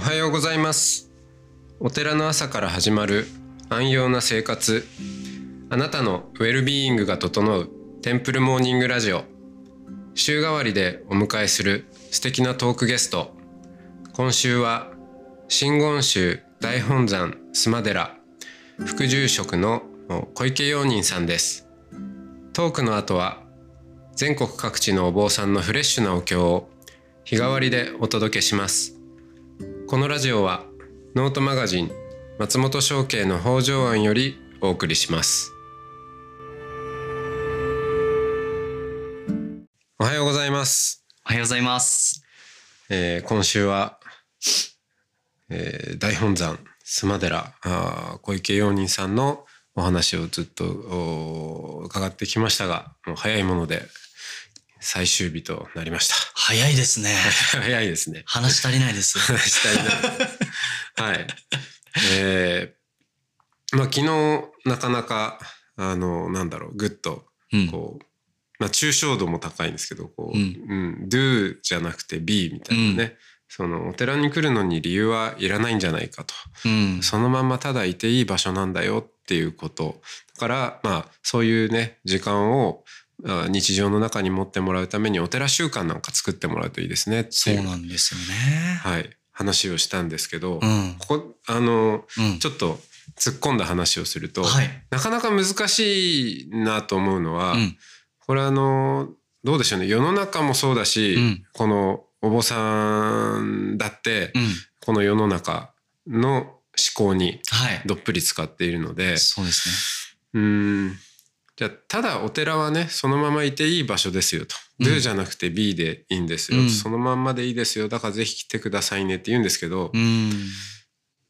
おはようございます。お寺の朝から始まる安養な生活。あなたのウェルビーイングが整うテンプルモーニングラジオ。週替わりでお迎えする素敵なトークゲスト。今週は真言宗大本山須磨寺。副住職の小池陽人さんです。トークの後は全国各地のお坊さんのフレッシュなお経を日替わりでお届けします。このラジオはノートマガジン松本商家の北条庵よりお送りしますおはようございます、おはようございます。えー今週は、えー大本山須磨寺あー小池陽人さんのお話をずっとお伺ってきましたがもう早いもので最終日となりました早いですね。早いですね話足りないです。話したいな。はい。えー、まあ昨日なかなかあのなんだろうグッとうん。こう、まあ抽象度も高いんですけどこう、ううんん、do じゃなくて be みたいなね、そのお寺に来るのに理由はいらないんじゃないかと、うん。そのまんまただいていい場所なんだよっていうことだからまあそういうね時間をあ日常の中に持ってもらうためにお寺習慣なんか作ってもらうといいですねそういうなんですよね。はい、話をしたんですけど、うん。ここあのうん。ちょっと突っ込んだ話をすると、はい。なかなか難しいなと思うのは、うん。これあのどうでしょうね世の中もそうだし、うんこのお坊さんだって、うん。この世の中の思考にはい。どっぷり使っているのでそうですうーんじゃあただお寺はねそのままいていい場所ですよと。うん Do じゃなくて B でいいんですよ、うんそのまんまでいいですよだからぜひ来てくださいねって言うんですけど、ね。うん。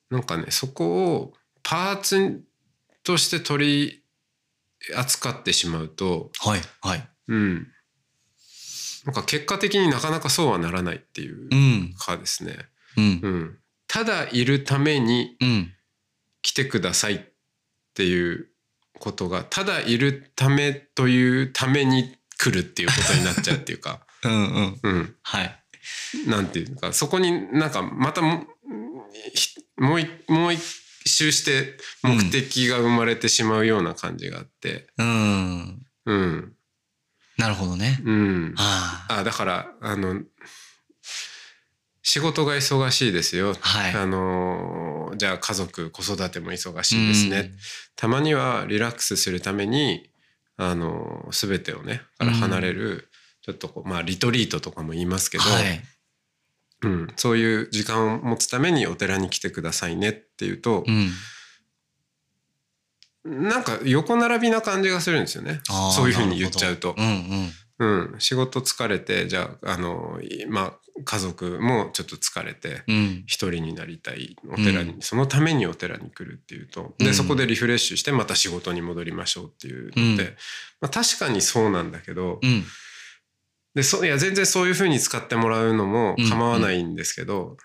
なんかねそこをパーツとして取り扱ってしまうとはい。はい。うんなんか結果的になかなかそうはならないっていううん。かですね、うんう。ん、ただいるためにうん。来てくださいっていうことがただいるためというために来るっていうことになっちゃうっていうか、うん。うん。うん、はい。なんていうかそこになんかまたもひもういもう一周して目的が生まれてしまうような感じがあってうん。うんなるほどね。うんああ。あだからあの仕事が忙しいですよ、はい。あのじゃあ家族子育ても忙しいですね、たまにはリラックスするためにあの全てをねから離れる、ちょっとこうまあリトリートとかも言いますけど、はい。うん、そういう時間を持つためにお寺に来てくださいねっていうとう、ん。なんか横並びな感じがするんですよねそういうふうに言っちゃうとな。るほどうん。うん、仕事疲れてじゃああの、いまあ、家族もちょっと疲れて。一人になりたいお寺に、うそのためにお寺に来るっていうとうん。でそこでリフレッシュしてまた仕事に戻りましょうっていうので、うん。まあ、確かにそうなんだけど、うん。でそいや全然そういうふうに使ってもらうのも構わないんですけど、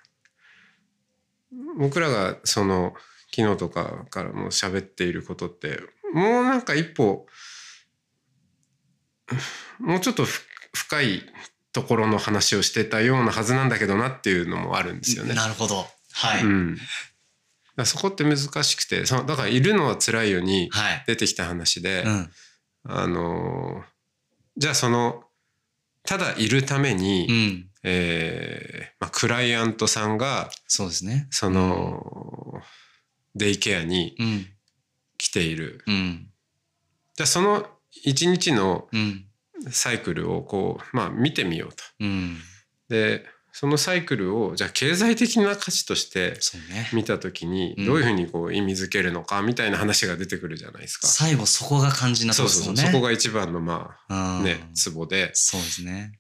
僕らがその昨日とかからも喋っていることってもうなんか一歩もうちょっとふ深いところの話をしてたようなはずなんだけどなっていうのもあるんですよね。なるほど。はい。うん、そこって難しくてそのだからいるのは辛いようにはい。出てきた話で、うん。あのーじゃあそのただいるために、うん。えーまあ、クライアントさんがそうですね。その、デイケアにうん。来ているうん。じゃあその一日のうん。サイクルをこう、まあ、見てみようと。うん。でそのサイクルをじゃあ経済的な価値として。見た時にうんどういうふうにこう意味づけるのかみたいな話が出てくるじゃないですか。最後そこが肝心なところですよね。そこが一番のまあうんねツボでそうですね。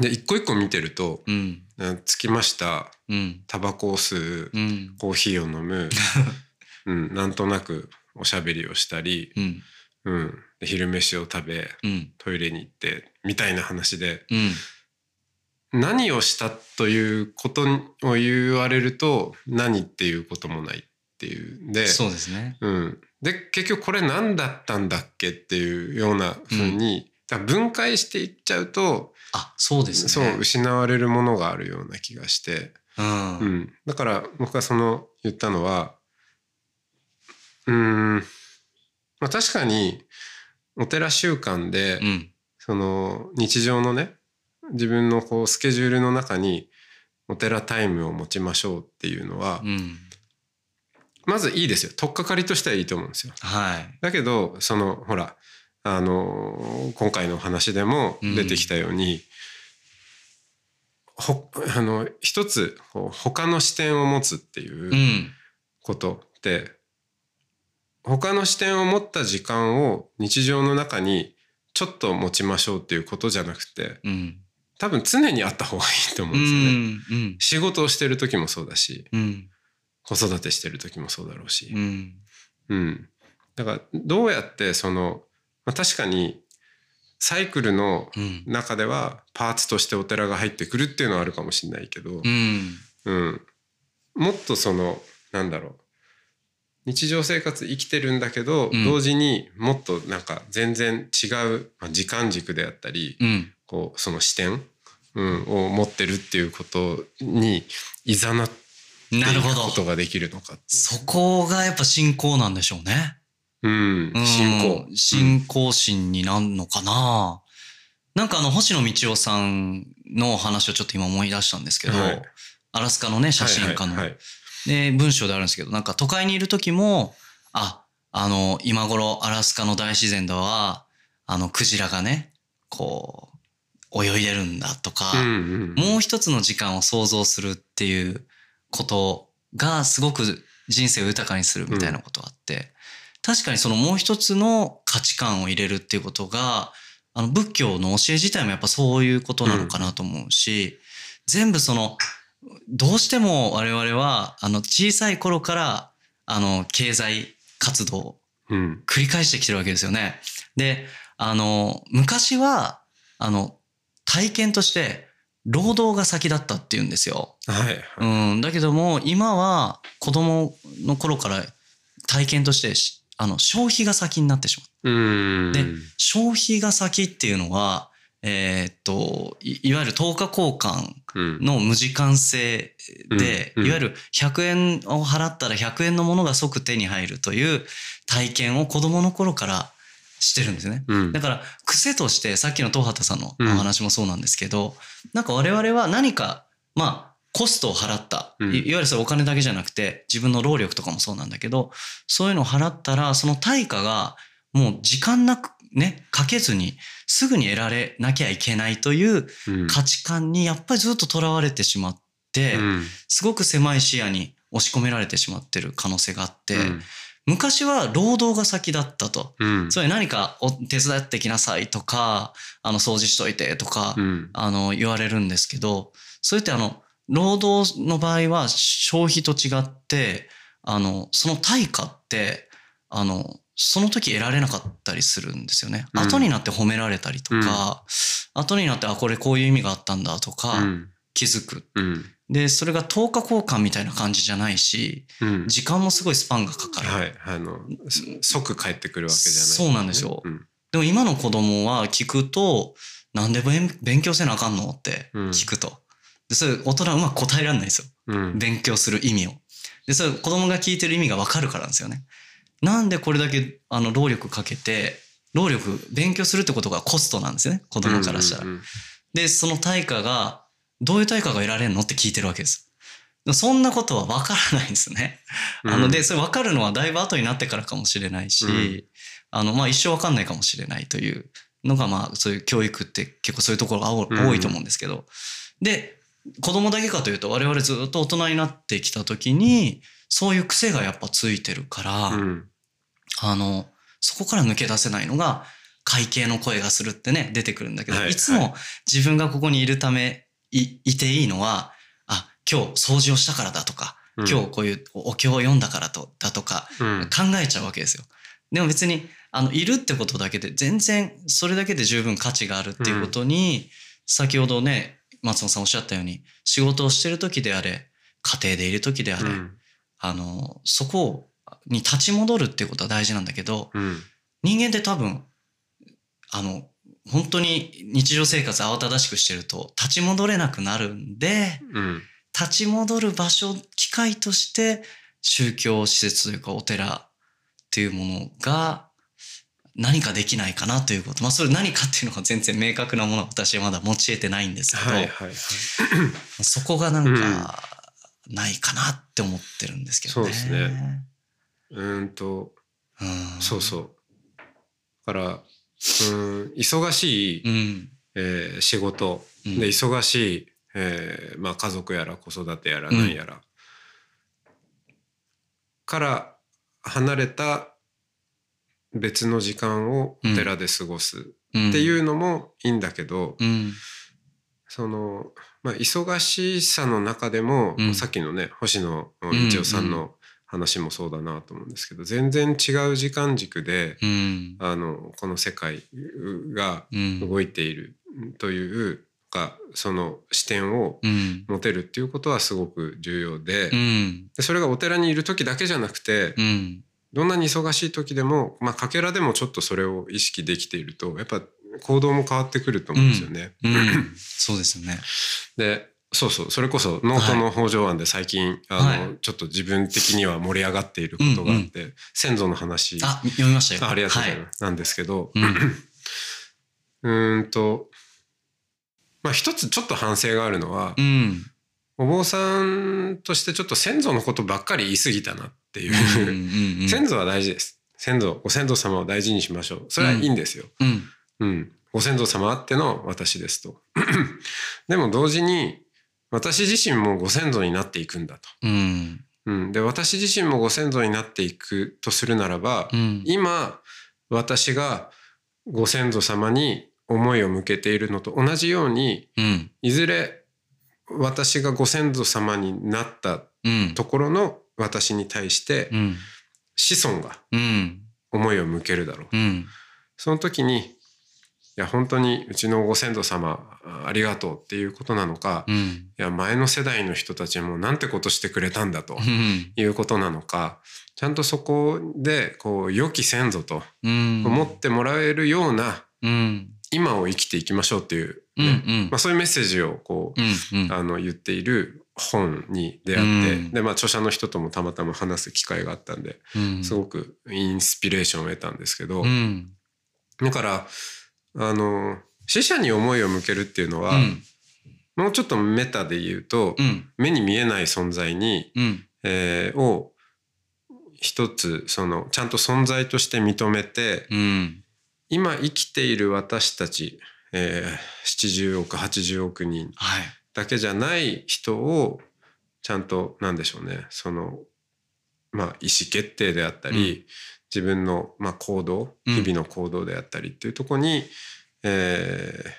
で一個一個見てるとうん。「つきましたうん。タバコを吸ううん。コーヒーを飲む、うん、なんとなくおしゃべりをしたり、うん。うん、で昼飯を食べうん。トイレに行ってみたいな話でうん。何をしたということを言われると何っていうこともないっていうんでそうですね。うん、で結局これ何だったんだっけっていうようなふうに、だから分解していっちゃうとあ、そうですね。そう失われるものがあるような気がしてうん。う。ん、だから僕はその言ったのはうーん、まあ、確かにお寺習慣で、うん。その日常のね自分のこうスケジュールの中にお寺タイムを持ちましょうっていうのは、うん。まずいいですよ取っかかりとしてはいいと思うんですよ。はい。だけどそのほらあの今回の話でも出てきたように、ほあの一つ他の視点を持つっていううんことって、他の視点を持った時間を日常の中にちょっと持ちましょうっていうことじゃなくてうん。多分常にあった方がいいと思ううんですよね。ん。うん。仕事をしてる時もそうだしうん。子育てしてる時もそうだろうし。うん。うん、だからどうやってその、まあ、確かにサイクルのうん。中ではパーツとしてお寺が入ってくるっていうのはあるかもしれないけど、うん。うんもっとそのなんだろう日常生活生きてるんだけど、うん同時にもっとなんか全然違う、まあ、時間軸であったり、うん。こうその視点、うん、を持ってるっていうことにいざなっていなるほどくこと。ができるのかそこがやっぱ信仰なんでしょうね。うんうん信仰。信仰心になるのかな、なんかあの、星野道夫さんの話をちょっと今思い出したんですけど、はいアラスカのね、写真家の。はいはいはいで、文章であるんですけど、なんか都会にいる時も、あ、あの、今頃アラスカの大自然では、あの、クジラがね、こう、泳いでるんだとか、もう一つの時間を想像するっていうことがすごく人生を豊かにするみたいなことがあって、確かにそのもう一つの価値観を入れるっていうことが、あの仏教の教え自体もやっぱそういうことなのかなと思うし、全部その、どうしても我々は、あの小さい頃から、あの経済活動をうん繰り返してきてるわけですよね。で、あの、昔は、あの、体験として、労働が先だったっていうんですよ。はいうん。だけども、今は子供の頃から体験としてし、あの、消費が先になってしまう。うんで消費が先っていうのは、えーっと、いいわゆる等価交換うん。の無時間性で、うんうん。いわゆる100円を払ったら100円のものが即手に入るという体験を子供の頃からしてるんですね。うん。だから癖としてさっきの東畑さんのお話もそうなんですけど、なんか我々は何かまあコストを払った、いわゆるそれお金だけじゃなくて自分の労力とかもそうなんだけどそういうのを払ったらその対価がもう時間なくねかけずにすぐに得られなきゃいけないといううん。価値観にやっぱりずっととらわれてしまって、うん。すごく狭い視野に押し込められてしまってる可能性があって、うん。昔は労働が先だったと。うん。つまり何かお手伝ってきなさいとか、あの、掃除しといてとか、うん。あの、言われるんですけど、それってあの、労働の場合は消費と違って、あの、その対価って、あの、その時得られなかったりするんですよね。うん後になって褒められたりとか、後になって、あ、これこういう意味があったんだとか、うん気づく。うんで、それが10日交換みたいな感じじゃないし、うん時間もすごいスパンがかかる。はいあのそ即帰ってくるわけじゃないそうなんですようんでも今の子供は聞くと、なんで勉勉強せなあかんのって聞くと。で、それ大人はうまく答えられないんですよ。うん勉強する意味を。で、それ子供が聞いてる意味がわかるからなんですよね。なんでこれだけあの労力かけて、労力、勉強するってことがコストなんですよね。子供からしたら。うんで、その対価が、どういう対価が得られるのって聞いてるわけです。そんなことはわからないんですね。うんあの、で、それ分かるのはだいぶ後になってからかもしれないし、うんあの、まあ、一生分かんないかもしれないというのが、まあ、そういう教育って結構そういうところが多いと思うんですけど、で、子供だけかというと、我々ずっと大人になってきた時に、そういう癖がやっぱついてるから、うんあの、そこから抜け出せないのが、会計の声がするってね、出てくるんだけど、はいい、つも自分がここにいるため、い、いていいのは、あ、今日掃除をしたからだとか、うん。今日こういうお経を読んだからと、だとか、うん。考えちゃうわけですよ。でも別に、あの、いるってことだけで、全然、それだけで十分価値があるっていうことに、先ほどね、松本さんおっしゃったように、仕事をしてる時であれ、家庭でいる時であれ、うん。あの、そこに立ち戻るっていうことは大事なんだけど、うん人間って多分、あの、本当に日常生活慌ただしくしてると立ち戻れなくなるんで、うん立ち戻る場所機会として宗教施設というかお寺っていうものが何かできないかなということまあそれ何かっていうのが全然明確なものは私はまだ持ち得てないんですけど、はいはいはい。そこがなんかないかなって思ってるんですけどね。そうですね。うーんと、うん、そうそう。だから、うーん、忙しい、うん。えー仕事、うん。で、忙しい、えーまあ家族やら子育てやら何やら、から離れた別の時間をお寺で過ごすっていううのもいいんだけど、ん。その、まあ、忙しさの中でも、うん。さっきのね星野道夫さんの話もそうだなと思うんですけど、全然違う時間軸で、うん。あのこの世界がうん。動いているというか、その視点をうん。持てるっていうことはすごく重要で,、うん。でそれがお寺にいる時だけじゃなくて、うん。どんなに忙しい時でも、まあ、かけらでもちょっとそれを意識できているとやっぱ行動も変わってくると思うんですよね。うん。そうですよね。でそうそうそれこそノートの北条案で最近、あの、はいちょっと自分的には盛り上がっていることがあって、先祖の話あ、読みましたよ。あありがとうございはます、なんですけど、い。うん。うーんとまあ一つちょっと反省があるのは、うん。お坊さんとしてちょっと先祖のことばっかり言い過ぎたなっていう、うん。うん。先祖は大事です先祖ご先祖様を大事にしましょうそれはいいんですよ、うん。うん、ご先祖様あっての私ですと でも同時に私自身もご先祖になっていくんだと、うん。うん、で私自身もご先祖になっていくとするならば、うん。今私がご先祖様に思いを向けているのと同じようにうん。いずれ私がご先祖様になったうん。ところの私に対してうん。子孫がうん。思いを向けるだろう。うん。その時にいや本当にうちのご先祖様ありがとうっていうことなのか、いうん。や前の世代の人たちもなんてことしてくれたんだとうん。いうことなのかちゃんとそこでこう良き先祖とうん。思ってもらえるようなうん。今を生きていきましょうっていう、うん。ねうんまあ、そういうメッセージをこう、うん。うん。あの言っている本に出会って、うんでまあ著者の人ともたまたま話す機会があったんでうん。すごくインスピレーションを得たんですけど、うん。だからあの死者に思いを向けるっていうのは、うん。もうちょっとメタで言うと、うん。目に見えない存在に、うん。えーを一つそのちゃんと存在として認めてうん。今生きている私たち、えー70億80億人はい。だけじゃない人をちゃんとなんでしょうねそのまあ意思決定であったり、自分のまあ行動うん日々の行動であったりっていうところに、えー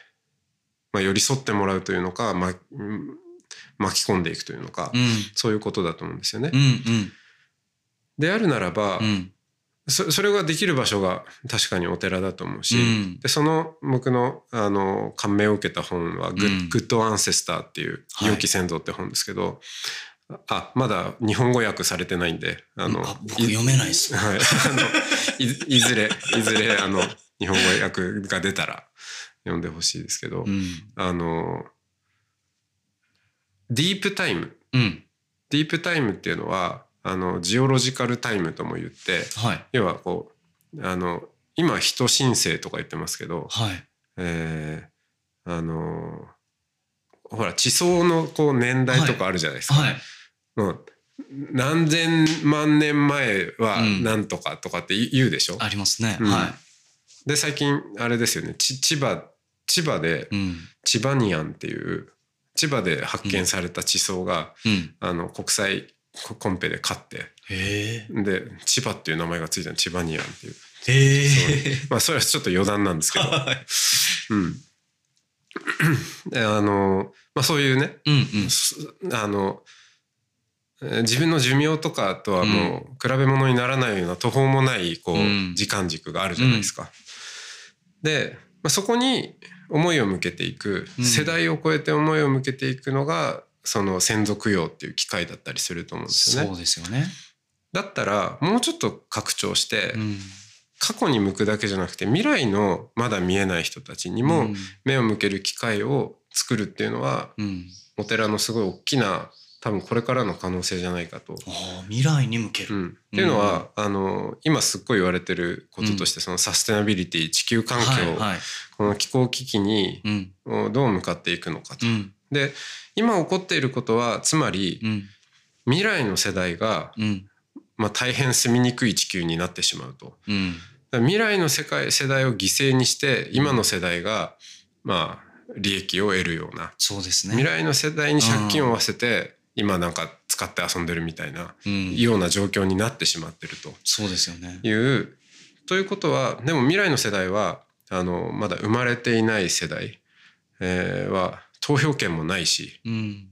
まあ、寄り添ってもらうというのか、まうん巻き込んでいくというのか、うん。そういうことだと思うんですよね。うん。うん。であるならば、うん。そそれができる場所が確かにお寺だと思うし、うんでその僕のあの感銘を受けた本はグッ、うんグッドアンセスターっていう「はい良き先祖」って本ですけど、あまだ日本語訳されてないんであのあ僕読めないですはい、あのい いずれいずれあの日本語訳が出たら読んでほしいですけど、うん。あのディープタイムうん。ディープタイムっていうのはあのジオロジカルタイムとも言ってはい。要はこうあの今人申請とか言ってますけど、はい。えーあのほら地層のこう年代とかあるじゃないですか。はい。もう何千万年前はうんなんとかとかって言うでしょ、ありますね。うんはで最近あれですよねち千葉千葉でい。うん。千葉ニアンっていう千葉で発見された地層が、うん。あの国際コンペで勝って。で千葉っていう名前がついたの千葉ニアンっていうへえ。まあそれはちょっと余談なんですけど、はい。うん、であの、まあ、そういうねうんうん。すあのえー自分の寿命とかとはもう比べ物にならないような途方もないこう、うん時間軸があるじゃないですか。で、まあ、そこに思いを向けていく、うん世代を超えて思いを向けていくのがその先祖供養っていう機会だったりすると思うんですよね。そうですよね。だったらもうちょっと拡張して、うん。過去に向くだけじゃなくて未来のまだ見えない人たちにもうん目を向ける機会を作るっていうのは、うん。お寺のすごい大きな多分これからの可能性じゃないかと。未来に向ける。うん、っていうのは、あの今すっごい言われてることとして、そのサステナビリティ地球環境、はいはい。この気候危機にうん。どう向かっていくのかと。うん。で今起こっていることはつまりうん。未来の世代が、うん。まあ、大変住みにくい地球になってしまうと。未来の世界世代を犠牲にして今の世代がまあ利益を得るようなそうですね。未来の世代に借金を負わせて今なんか使って遊んでるみたいなうん。ような状況になってしまってるとそうですよね。いうということはでも未来の世代はあのまだ生まれていない世代、えーは投票権もないしうん。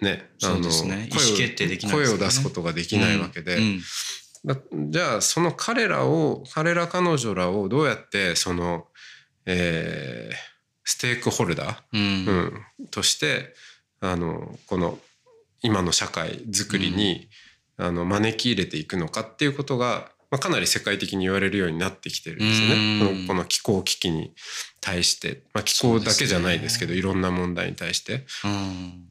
ねあそうのですね声を出すことができないわけで、うん。だじゃあその彼らを彼ら彼女らをどうやってその、えーステークホルダー、うん。うん、としてあのこの今の社会づくりに、あの招き入れていくのかっていうことが、まあ、かなり世界的に言われるようになってきてるんですよね。うんこのこの気候危機に対して、まあ、気候だけじゃないですけどそういろんな問題に対して。うん。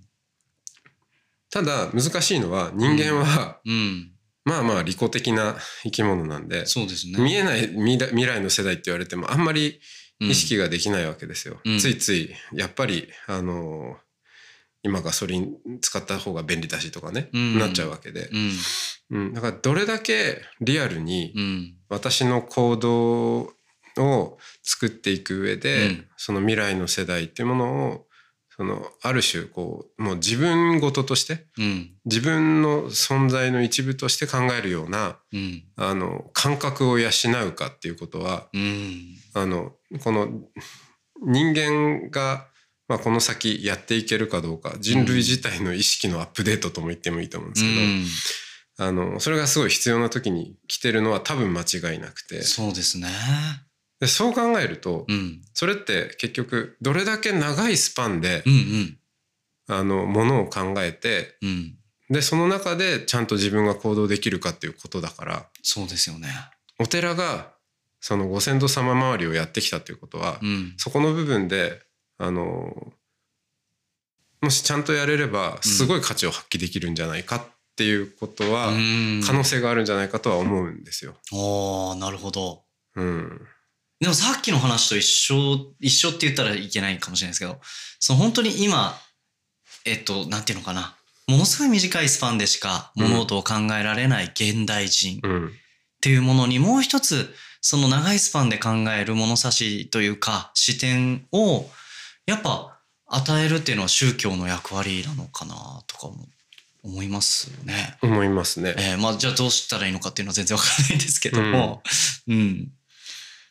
ただ難しいのは人間は、うん。まあまあ利己的な生き物なんで、そうですね。見えない未来未来の世代って言われてもあんまり意識ができないわけですよ。うんついついやっぱりあの今ガソリン使った方が便利だしとかね、うんなっちゃうわけで、うん。うん、だからどれだけリアルにうん。私の行動を作っていく上で、うんその未来の世代っていうものをそのある種こうもう自分事としてうん。自分の存在の一部として考えるようなうん。あの感覚を養うかっていうことはうん。あのこの人間が、まあ、この先やっていけるかどうか人類自体の意識のアップデートとも言ってもいいと思うんですけど、あのそれがすごい必要な時に来てるのは多分間違いなくてそうですね。でそう考えるとうん。それって結局どれだけ長いスパンでうんうん。あのものを考えてうん。でその中でちゃんと自分が行動できるかっていうことだからそうですよね。お寺がそのご先祖様周りをやってきたっていうことは、うん。そこの部分であのもしちゃんとやれればすごい価値を発揮できるんじゃないかっていうことは、うん可能性があるんじゃないかとは思うんですよ。おーなるほど。うん、でもさっきの話と一緒、一緒って言ったらいけないかもしれないですけど、その本当に今、えっと、なんていうのかな。ものすごい短いスパンでしか物事を考えられない現代人っうん、ていうものにもう一つ、その長いスパンで考える物差しというか視点をやっぱ与えるっていうのは宗教の役割なのかなとかも思いますね。思いますね。えーまあじゃあどうしたらいいのかっていうのは全然わからないんですけども、うん、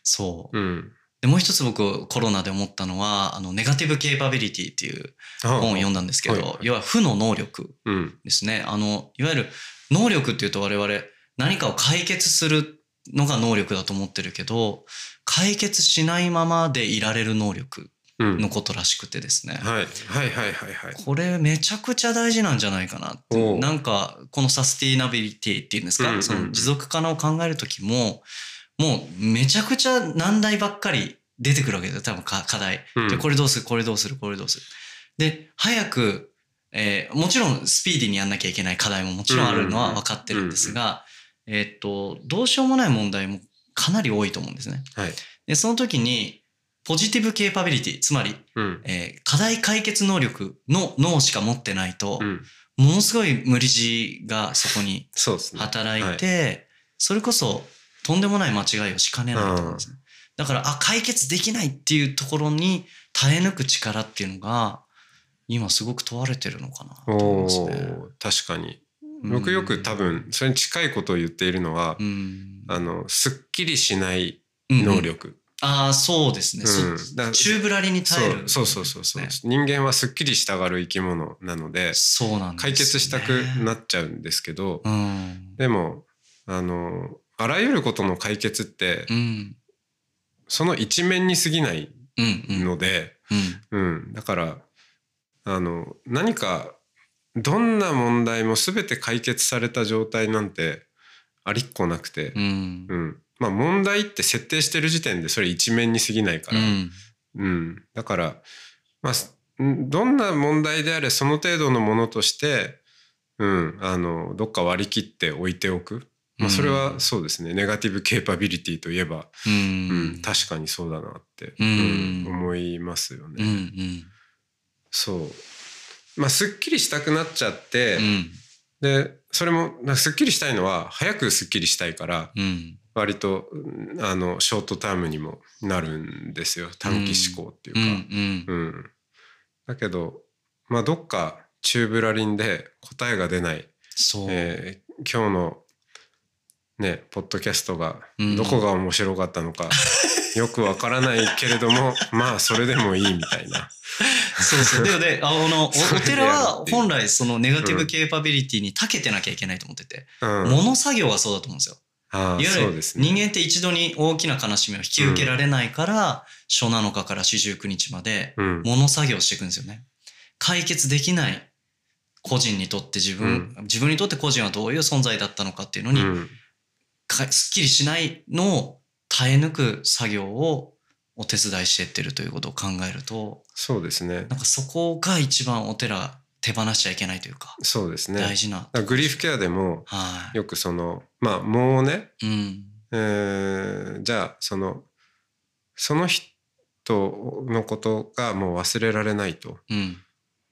そう。うん、で、もう一つ僕コロナで思ったのは、あの、ネガティブケーパビリティっていう本本を読んだんですけど、はいはい要は負の能力うん、ですね。あの、いわゆる能力っていうと我々何かを解決するのが能力だと思ってるけど、解決しないままでいられる能力うん、のことらしくてですね。はい、はい、はい、はい、はい。これめちゃくちゃ大事なんじゃないかなって。なんかこのサスティナビリティっていうんですか、うんうんうん。その持続可能を考える時ももうめちゃくちゃ難題ばっかり出てくるわけですよ。多分か課題、うん。でこれどうする？これどうする？これどうする？で早く、えーもちろんスピーディーにやんなきゃいけない課題ももちろんあるのは分かってるんですが、えーっとどうしようもない問題もかなり多いと思うんですね。はい、でその時にポジティブケーパビリティつまりうん、えー課題解決能力の脳しか持ってないと、うん、ものすごい無理強いがそこにそうですね。働いて、それこそとんでもない間違いをしかねないと思うんですね。だから、あ、解決できないっていうところに耐え抜く力っていうのが、今すごく問われてるのかなと思いおますね。ー確かに。うん僕よく多、分それに近いことを言っているのは、うん。あのすっきりしないうん能。力。ああ、そうですね。うん宙ぶらりに耐える、そうそうそうそうそう、ね人間はすっきりしたがる生き物なのでそうなんね。解決したくなっちゃうんですけど、うん。でもあのあらゆることの解決ってうん。その一面に過ぎないうん。うん。ので、うん。うんだからあの何かどんな問題も全て解決された状態なんてありっこなくて、うん。うんまあ問題って設定してる時点でそれ一面に過ぎないから、うん。うん、だから、まあ、んどんな問題であれその程度のものとして、うん、あのどっか割り切って置いておく、まあ、それはそうですね、ネガティブケーパビリティといえば、ううんん。確かにそうだなって、うん思いますよね。うんうん。そうまあすっきりしたくなっちゃって、うん。でそれもすっきりしたいのは早くすっきりしたいからうん。割とうんあのショートタームにもなるんですよ短期思考っていううんか。うんだけどまあどっか中ブラリンで答えが出ない、そう。えー今日のねポッドキャストがうんどこが面白かったのか、よくわからないけれどもまあそれでもいいみたいな。そうそう。でもね、あの、お寺は本来そのネガティブケーパビリティに長けてなきゃいけないと思ってて、うん、物作業がそうだと思うんですよ。いわゆるそうですね。人間って一度に大きな悲しみを引き受けられないから、初7日から四十九日までうん物作業していくんですよね。解決できない個人にとって自分、自分にとって個人はどういう存在だったのかっていうのに、すっきりしないのを耐え抜く作業をお手伝いしてってるということを考えると、そうですね。なんかそこが一番お寺手放しちゃいけないというか、そうですね。大事な。グリーフケアでもはい。よくそのまあもうね、うん。えーじゃあそのその人のことがもう忘れられないとうん。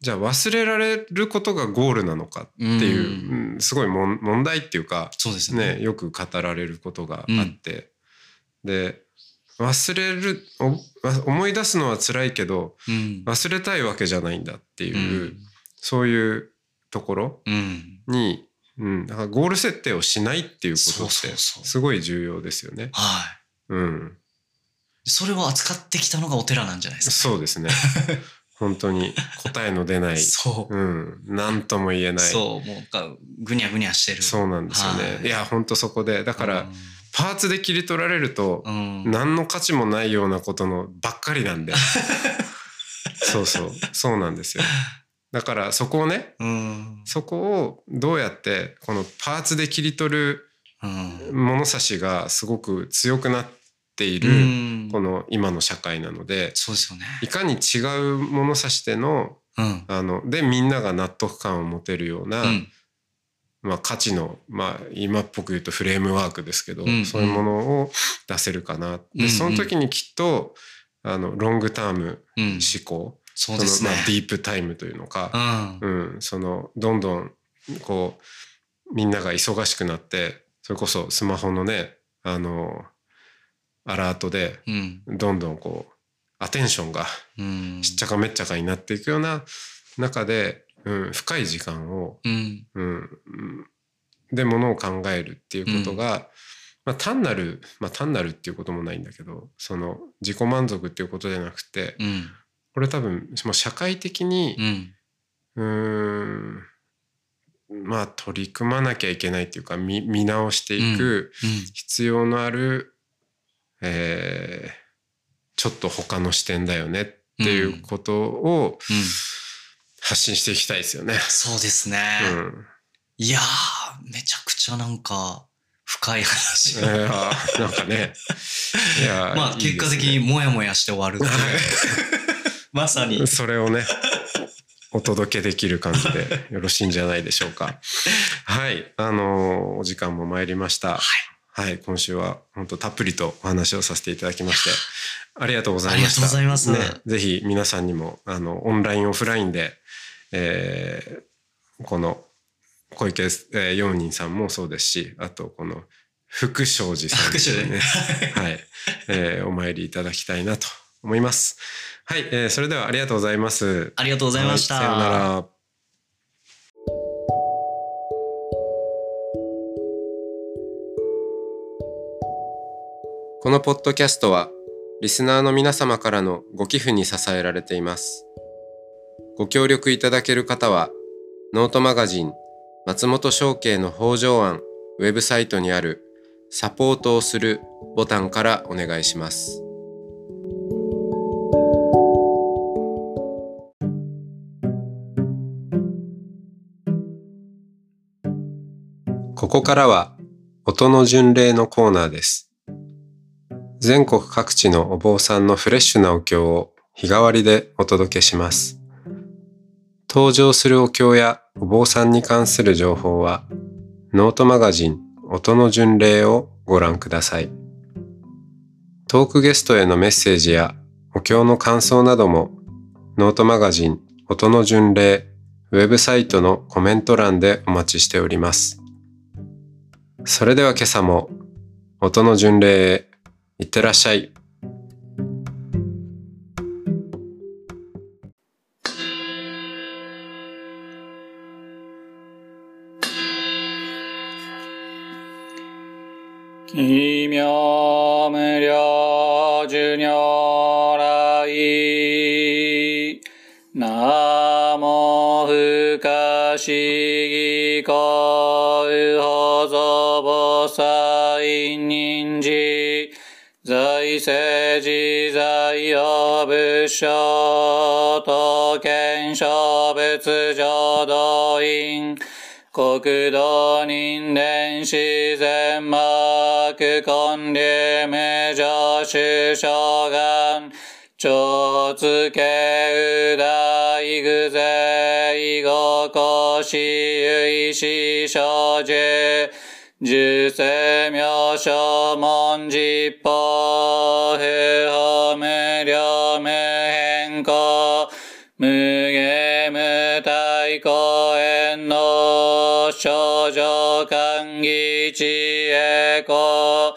じゃあ忘れられることがゴールなのかっていう、うんすごい問題っていうかそうですね。ねよく語られることがあって、で忘れる思い出すのは辛いけどうん。忘れたいわけじゃないんだっていう、うん。そういうところうん。に、うん、だからゴール設定をしないっていうことってすごい重要ですよね。はうん、い。それを扱ってきたのがお寺なんじゃないですか。そうですね。本当に答えの出ない、そう。うん、何とも言えない。そう。もうか、ぐにゃぐにゃしてる。そうなんですよね。はいい、や本当そこでだから、パーツで切り取られると。何の価値もないようなことのばっかりなんで。そうそうそうなんですよ。だからそこをねうん。そこをどうやってこのパーツで切り取るうん。物差しがすごく強くなっている、うんこの今の社会なのでそうですよね。いかに違う物差しでのうん。あのでみんなが納得感を持てるような、うん。まあ、価値の、まあ、今っぽく言うとフレームワークですけど、うんうんそういうものを出せるかな。うんうでんその時にきっとあのロングタームうん。思考、そうですねまあ、ディープタイムというのか、うん。うん、そのどんどんこうみんなが忙しくなってそれこそスマホのねあのアラートでうん。どんどんこうアテンションがうん。しっちゃかめっちゃかになっていくような中で、うん、深い時間を、うん。うん、うんでものを考えるっていうことが、まあ、単なる、まあ、単なるっていうこともないんだけどその自己満足っていうことじゃなくてうん。これ多分もう社会的にうん。うーんまあ取り組まなきゃいけないっていうか見見直していく必要のある、えーちょっと他の視点だよねっていうことをうん。発信していきたいですよね。そうですね。うんいやー、めちゃくちゃなんか、深い話いなんかねいやー まあ、結果的にもやもやして終わる。まさに。それをね お届けできる感じでよろしいんじゃないでしょうか。はい、あのーお時間も参りました。はい、今週は本当たっぷりとお話をさせていただきまして、ありがとうございました。ありがとうございますね、ぜひ皆さんにもあのオンラインオフラインで、えーこの小池、えー、四人さんもそうですし、あとこの福正寺さんにね、はい、えーお参りいただきたいなと思います。はい、えーそれではありがとうございます。ありがとうございました。はいさようなら。このポッドキャストはリスナーの皆様からのご寄付に支えられています。ご協力いただける方はノートマガジン松本商家の北条案ウェブサイトにあるサポートをするボタンからお願いします。ここからは音の巡礼のコーナーです。全国各地のお坊さんのフレッシュなお経を日替わりでお届けします。登場するお経やお坊さんに関する情報はノートマガジン音の巡礼をご覧ください。トークゲストへのメッセージやお経の感想などもノートマガジン音の巡礼ウェブサイトのコメント欄でお待ちしております。それでは今朝も音の巡礼へいってらっしゃい。奇妙無量寿如来。ナモ不可思議光保財政自在用仏書と検証仏浄土院。国土人伝自然幕根流無常主将願超付けう大具税五古死有死小樹十世名所文実法不法無量無変更無下無体公園の少女歓喜知恵子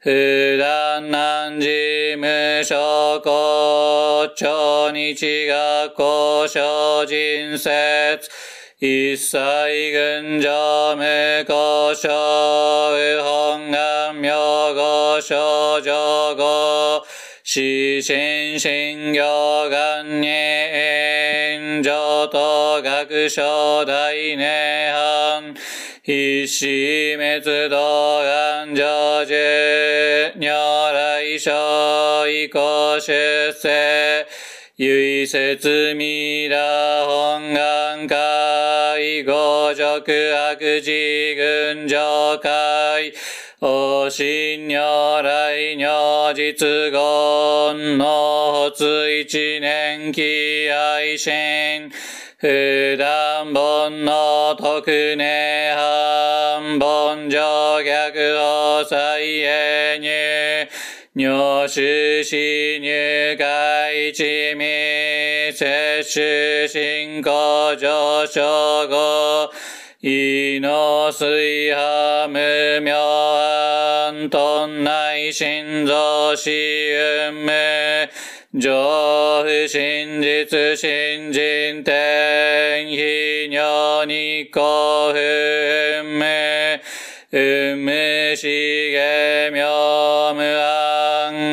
普段難事無所公超日学校精進説一切群上無故障右本願名号少女語死神神行願に炎上と学書大涅槃必死滅動願成就如来書以降出世唯説未羅本願会五辱悪事群上会お信如来如実言の発一年期愛心普段本の特寧半本上逆法再永入入手死入外一味摂取進行上昇後意の水波無明安頓内心臓死運無上不真実新人天非尿日光不運無運無死下妙無安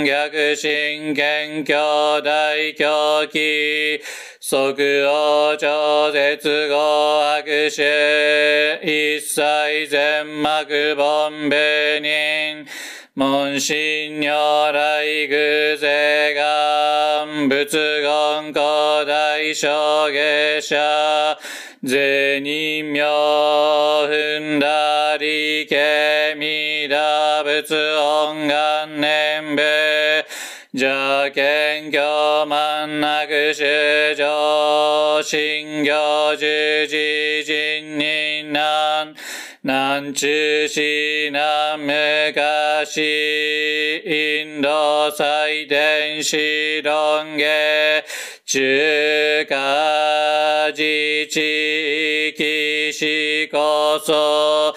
逆心謙虚大狂気即応超絶合悪種一切全幕本部人門心如来偶税願仏言古代小下者税人名踏んだりけみだ仏音願念部邪見教満なく主上信行十字人人難南中市南昔インド祭典史論下中華自治域史こそ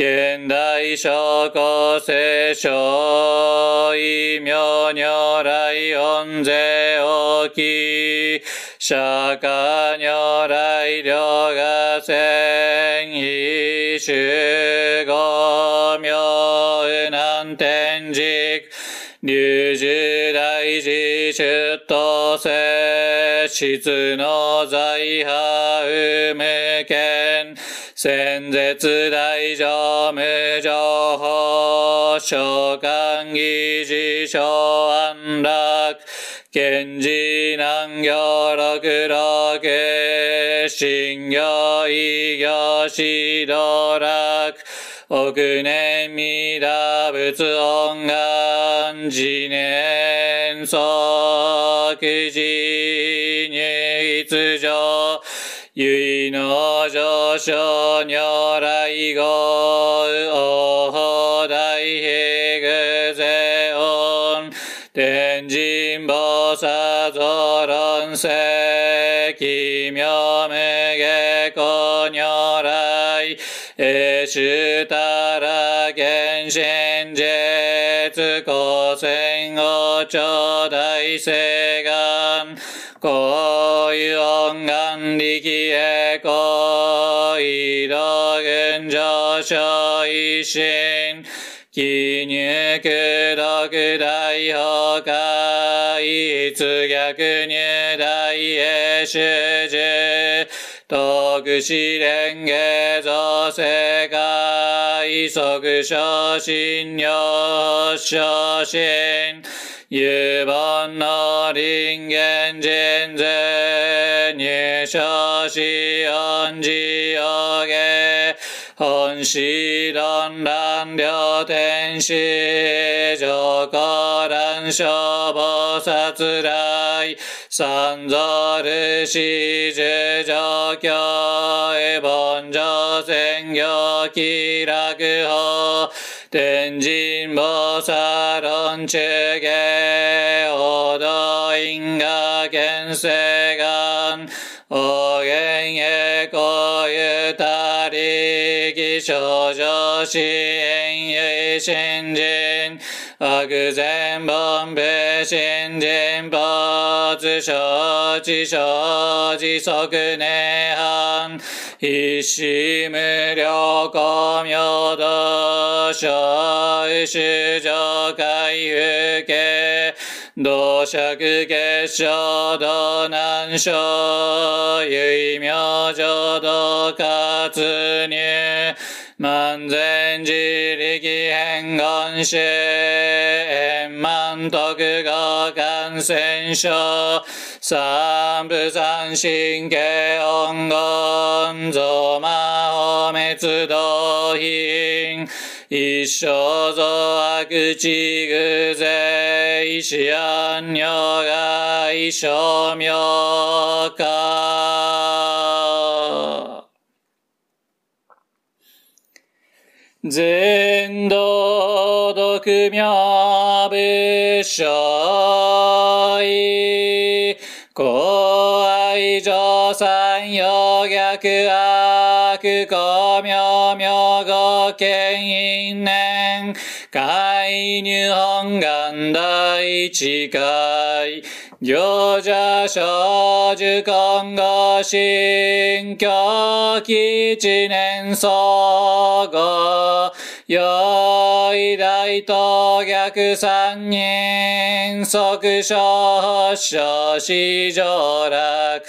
現代諸古聖書異名如来恩税大き釈迦如来両が戦意守護名南天竺流樹大事出頭世質の財派無権先絶大乗無情報召喚議事小安楽賢治南行六六新行異行指導楽億年未打仏音願自念即時入一上ゆの上昇如来語、おほ大悲具世音、天神菩薩増論世、奇妙無下古如来、えしゅたら原神絶、古戦王朝大聖願、こう音願力へこ移動群上昇一心、記入苦毒大崩壊、出逆入大へ主従、徳試練下造世界、即昇進領昇進、有本の人間人税、入昇し恩寺を下、本師論乱両天使、上皇乱消防殺来、三蔵ルシ十上教、エボン上宣行気楽法、天神菩薩論中下、果見世願、おげんへこゆたりき少女支援ゆい新人、悪善本部新人没承知承知即涅槃、一死無量光明道小主上海風景、土尺結晶道南小、唯明浄土活入、万全自力変願主、円満徳語感染症、三部三神経音言、増魔法滅道品、一生増悪地偶税、石安如が一生明か。全道独妙部所意、公愛上三陽逆悪、公明明語権因年、海入本願第一回、行者少女今後新教吉年総合、よい大と逆三人、即小小子上楽、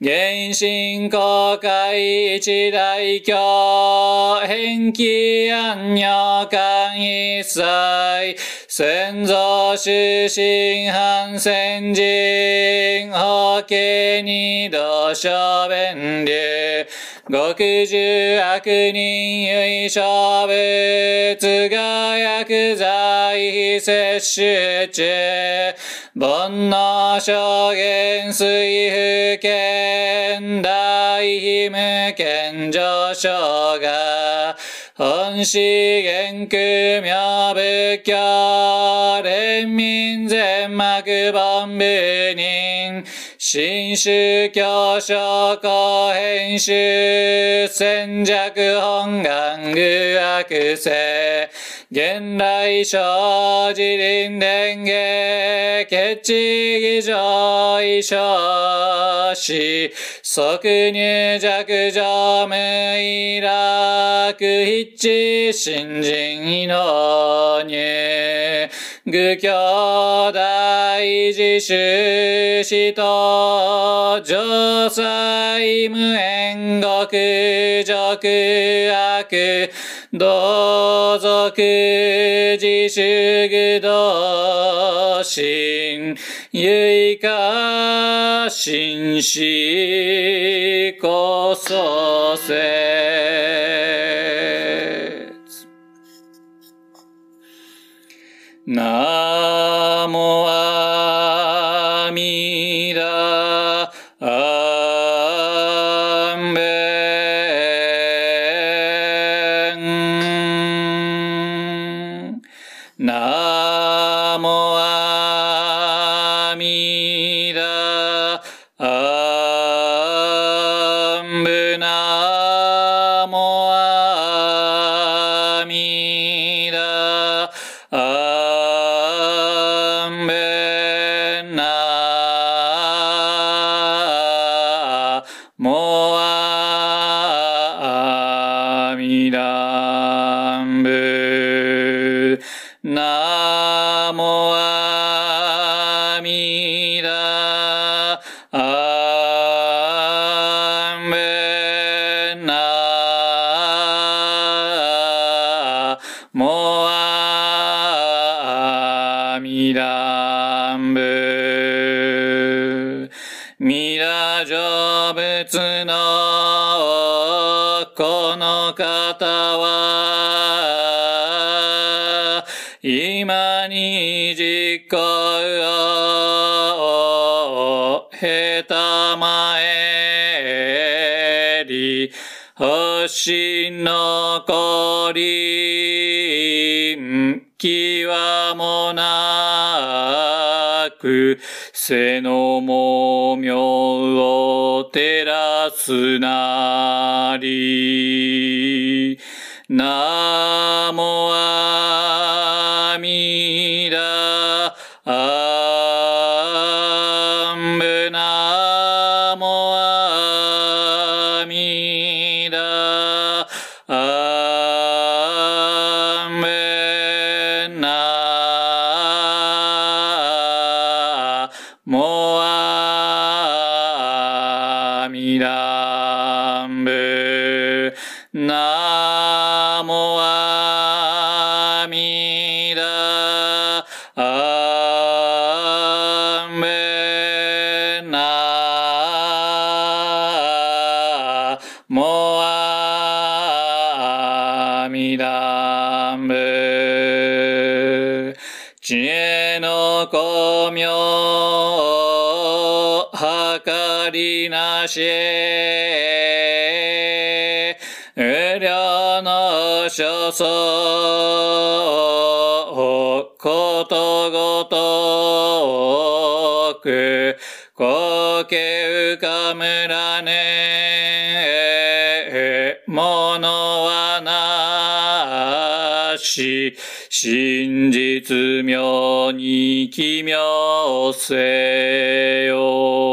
原神公開一大教、変気安女間一切、先祖出身反戦人、法家二度小弁流、極重悪人唯小物が薬剤非摂取中、煩悩証言水不見大非無見上昇が、本資源空妙仏教、連民全幕本部人、新宗教諸公編集、戦弱本願具悪性、現来生自林伝下、決地儀上位少子、即入弱上無意楽、一致新人の入、愚教大自主使と、上祭無縁極俗悪、同族自主具道心、唯か心死こそせ。ナモ星のこりん、きわもなく、背のもみょを照らすなり。なもあみだ、あし、無量の所相、ことごとく、こけうかむらね、ものはなし、真実妙に奇妙せよ。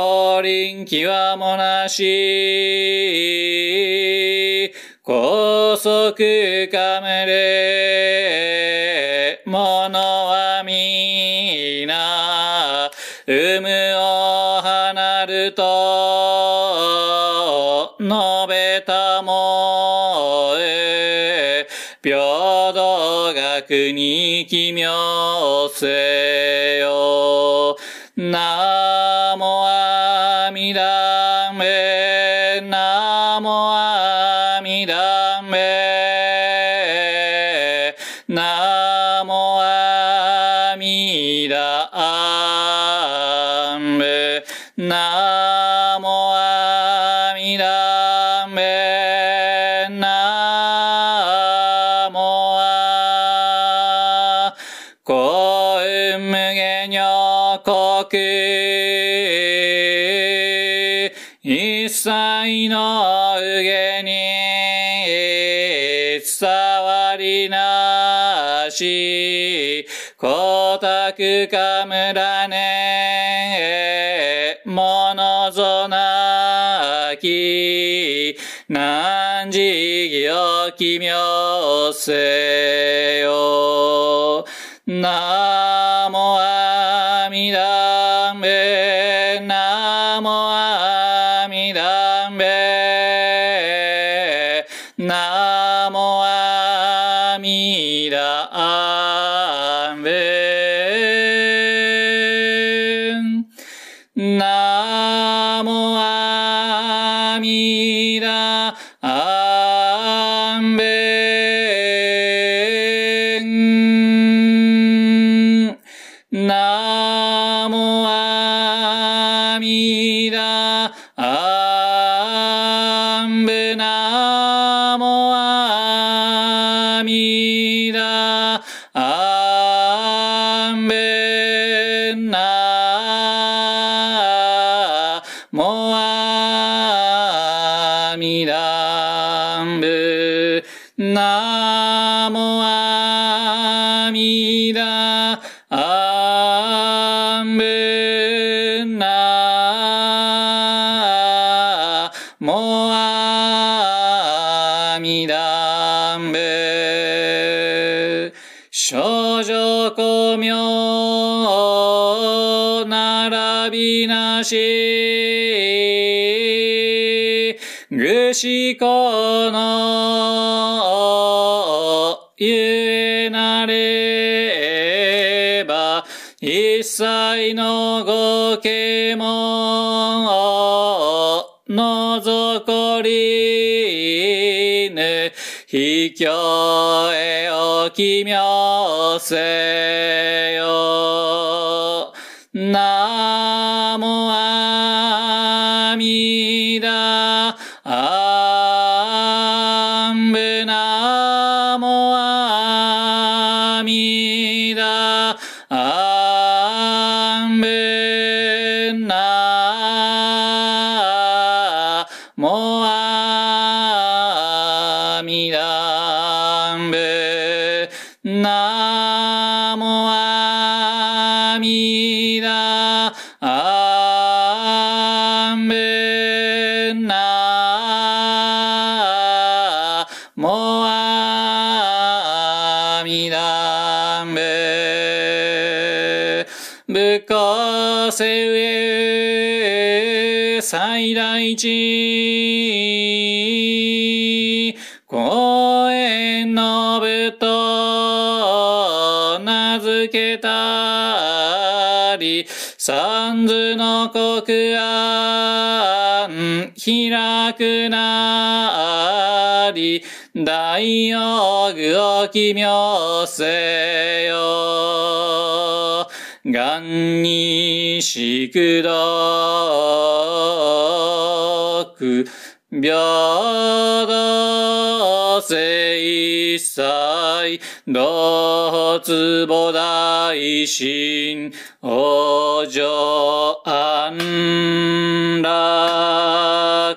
降輪際もなし、高速カめレ、ものはみな、有を離ると、述べたもえ、平等学に奇妙性。し、光沢かむらね、ものぞなき、何時を奇妙せよ。なぐしこの、ゆなれば、一切のごけもん、のぞこりぬ、ひきょうえおきみょうせい。たり三途の国案開くなり大用具を奇妙せよ願にしくどく平等性際同坪大神お嬢安楽